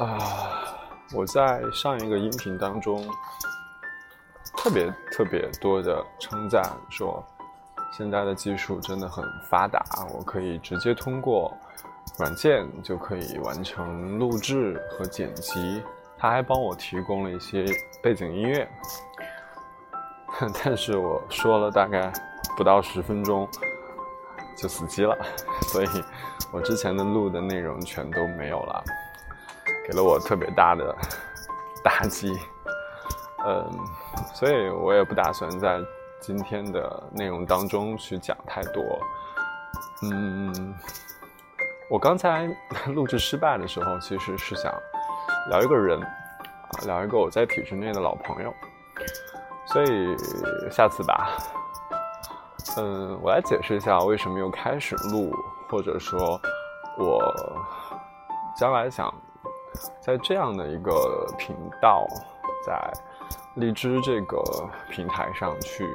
啊，我在上一个音频当中特别特别多的称赞说，现在的技术真的很发达，我可以直接通过软件就可以完成录制和剪辑，他还帮我提供了一些背景音乐，但是我说了大概不到十分钟就死机了，所以我之前的录的内容全都没有了。给了我特别大的打击，嗯，所以我也不打算在今天的内容当中去讲太多。嗯，我刚才录制失败的时候，其实是想聊一个人，啊，聊一个我在体制内的老朋友，所以下次吧。嗯，我来解释一下为什么又开始录，或者说，我将来想。在这样的一个频道，在荔枝这个平台上去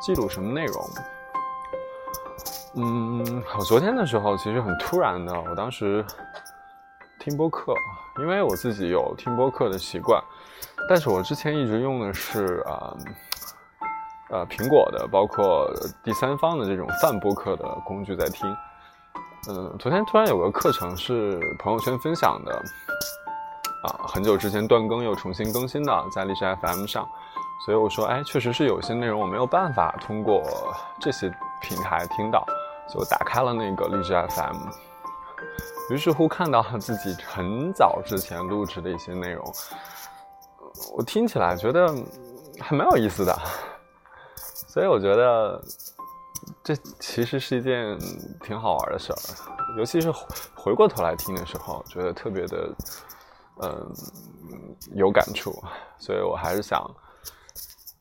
记录什么内容？嗯，我昨天的时候其实很突然的，我当时听播客，因为我自己有听播客的习惯，但是我之前一直用的是啊呃苹果的，包括第三方的这种泛播客的工具在听。嗯，昨天突然有个课程是朋友圈分享的。啊，很久之前断更又重新更新的，在荔枝 FM 上，所以我说，哎，确实是有些内容我没有办法通过这些平台听到，就打开了那个荔枝 FM，于是乎看到了自己很早之前录制的一些内容，我听起来觉得还蛮有意思的，所以我觉得这其实是一件挺好玩的事儿，尤其是回过头来听的时候，觉得特别的。嗯，有感触，所以我还是想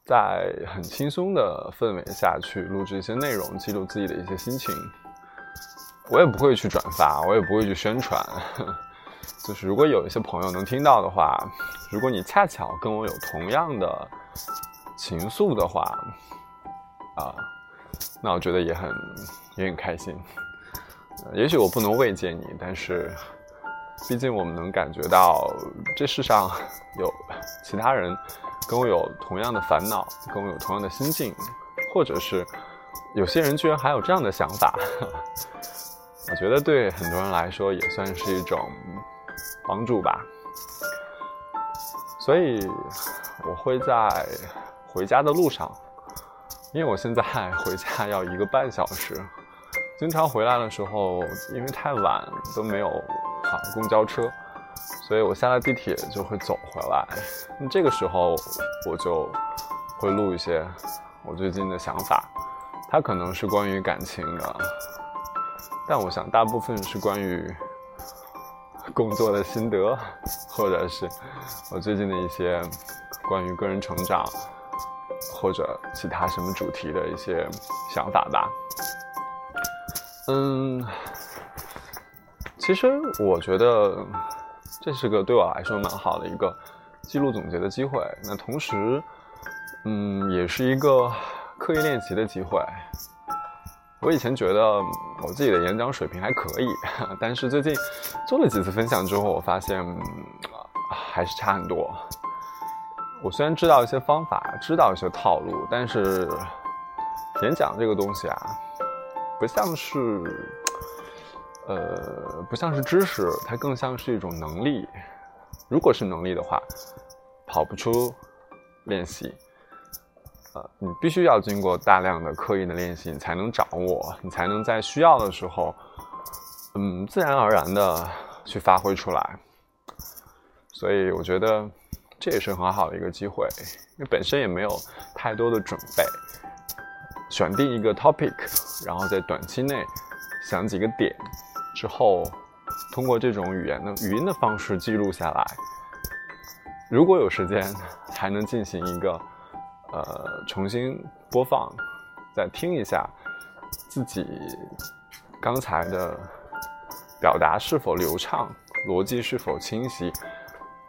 在很轻松的氛围下去录制一些内容，记录自己的一些心情。我也不会去转发，我也不会去宣传。就是如果有一些朋友能听到的话，如果你恰巧跟我有同样的情愫的话，啊，那我觉得也很也很开心。也许我不能慰藉你，但是。毕竟我们能感觉到这世上有其他人跟我有同样的烦恼，跟我有同样的心境，或者是有些人居然还有这样的想法，我觉得对很多人来说也算是一种帮助吧。所以我会在回家的路上，因为我现在 回家要一个半小时，经常回来的时候因为太晚都没有。好，公交车，所以我下了地铁就会走回来。那这个时候我就会录一些我最近的想法，它可能是关于感情的，但我想大部分是关于工作的心得，或者是我最近的一些关于个人成长或者其他什么主题的一些想法吧。嗯。其实我觉得这是个对我来说蛮好的一个记录总结的机会。那同时，嗯，也是一个刻意练习的机会。我以前觉得我自己的演讲水平还可以，但是最近做了几次分享之后，我发现还是差很多。我虽然知道一些方法，知道一些套路，但是演讲这个东西啊，不像是。呃，不像是知识，它更像是一种能力。如果是能力的话，跑不出练习。呃，你必须要经过大量的刻意的练习，你才能掌握，你才能在需要的时候，嗯，自然而然的去发挥出来。所以我觉得这也是很好的一个机会，因为本身也没有太多的准备，选定一个 topic，然后在短期内想几个点。之后，通过这种语言的语音的方式记录下来。如果有时间，还能进行一个呃重新播放，再听一下自己刚才的表达是否流畅，逻辑是否清晰，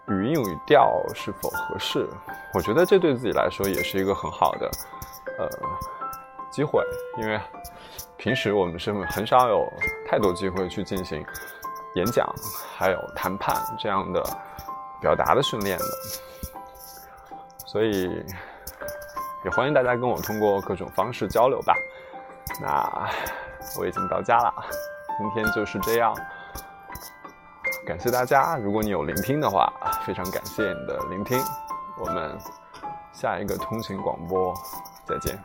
语音语调是否合适。我觉得这对自己来说也是一个很好的呃机会，因为。平时我们是很少有太多机会去进行演讲还有谈判这样的表达的训练的，所以也欢迎大家跟我通过各种方式交流吧。那我已经到家了，今天就是这样，感谢大家。如果你有聆听的话，非常感谢你的聆听。我们下一个通勤广播再见。